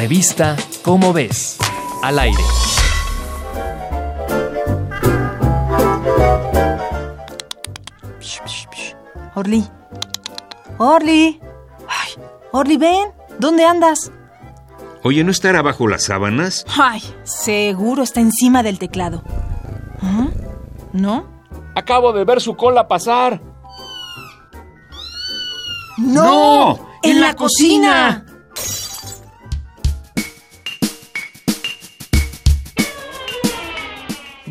Revista Cómo ves, al aire. Orly. Orly. Ay, Orly, ven. ¿Dónde andas? Oye, ¿no estará bajo las sábanas? Ay, seguro está encima del teclado. ¿Ah? ¿No? Acabo de ver su cola pasar. ¡No! ¡En, la, cocina!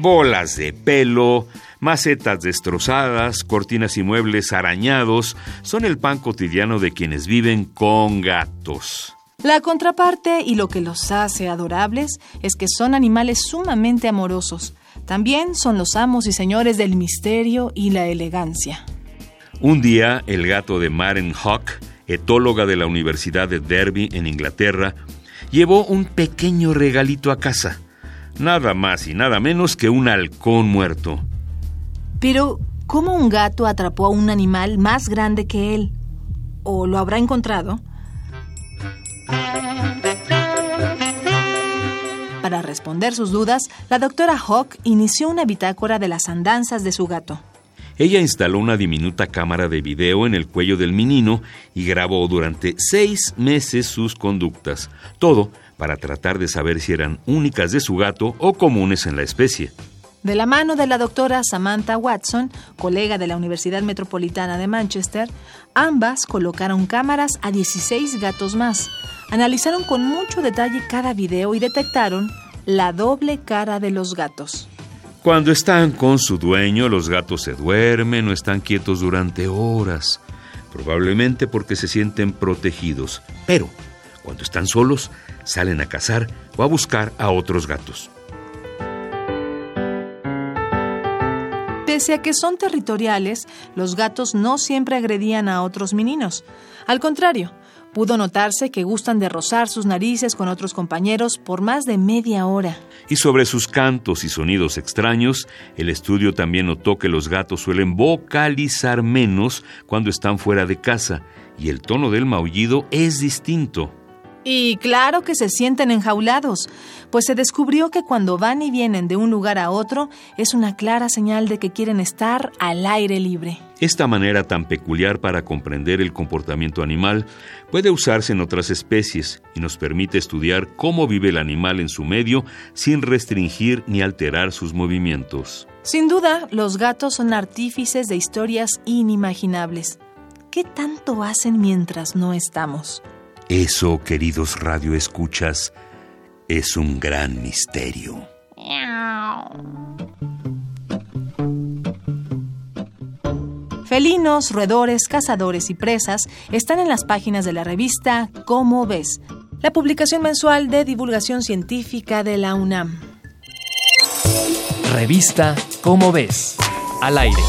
Bolas de pelo, macetas destrozadas, cortinas y muebles arañados son el pan cotidiano de quienes viven con gatos. La contraparte y lo que los hace adorables es que son animales sumamente amorosos. También son los amos y señores del misterio y la elegancia. Un día, el gato de Maren Hawk, etóloga de la Universidad de Derby en Inglaterra, llevó un pequeño regalito a casa. Nada más y nada menos que un halcón muerto. Pero, ¿cómo un gato atrapó a un animal más grande que él? ¿O lo habrá encontrado? Para responder sus dudas, la doctora Hawk inició una bitácora de las andanzas de su gato. Ella instaló una diminuta cámara de video en el cuello del menino y grabó durante seis meses sus conductas. Todo para tratar de saber si eran únicas de su gato o comunes en la especie. De la mano de la doctora Samantha Watson, colega de la Universidad Metropolitana de Manchester, ambas colocaron cámaras a 16 gatos más. Analizaron con mucho detalle cada video y detectaron la doble cara de los gatos. Cuando están con su dueño, los gatos se duermen o están quietos durante horas, probablemente porque se sienten protegidos. Pero, cuando están solos, salen a cazar o a buscar a otros gatos. Pese a que son territoriales, los gatos no siempre agredían a otros meninos. Al contrario, pudo notarse que gustan de rozar sus narices con otros compañeros por más de media hora. Y sobre sus cantos y sonidos extraños, el estudio también notó que los gatos suelen vocalizar menos cuando están fuera de casa, y el tono del maullido es distinto. Y claro que se sienten enjaulados, pues se descubrió que cuando van y vienen de un lugar a otro es una clara señal de que quieren estar al aire libre. Esta manera tan peculiar para comprender el comportamiento animal puede usarse en otras especies y nos permite estudiar cómo vive el animal en su medio sin restringir ni alterar sus movimientos. Sin duda, los gatos son artífices de historias inimaginables. ¿Qué tanto hacen mientras no estamos? Eso, queridos radioescuchas, es un gran misterio. Felinos, roedores, cazadores y presas están en las páginas de la revista Cómo ves, la publicación mensual de divulgación científica de la UNAM. Revista Cómo ves, al aire.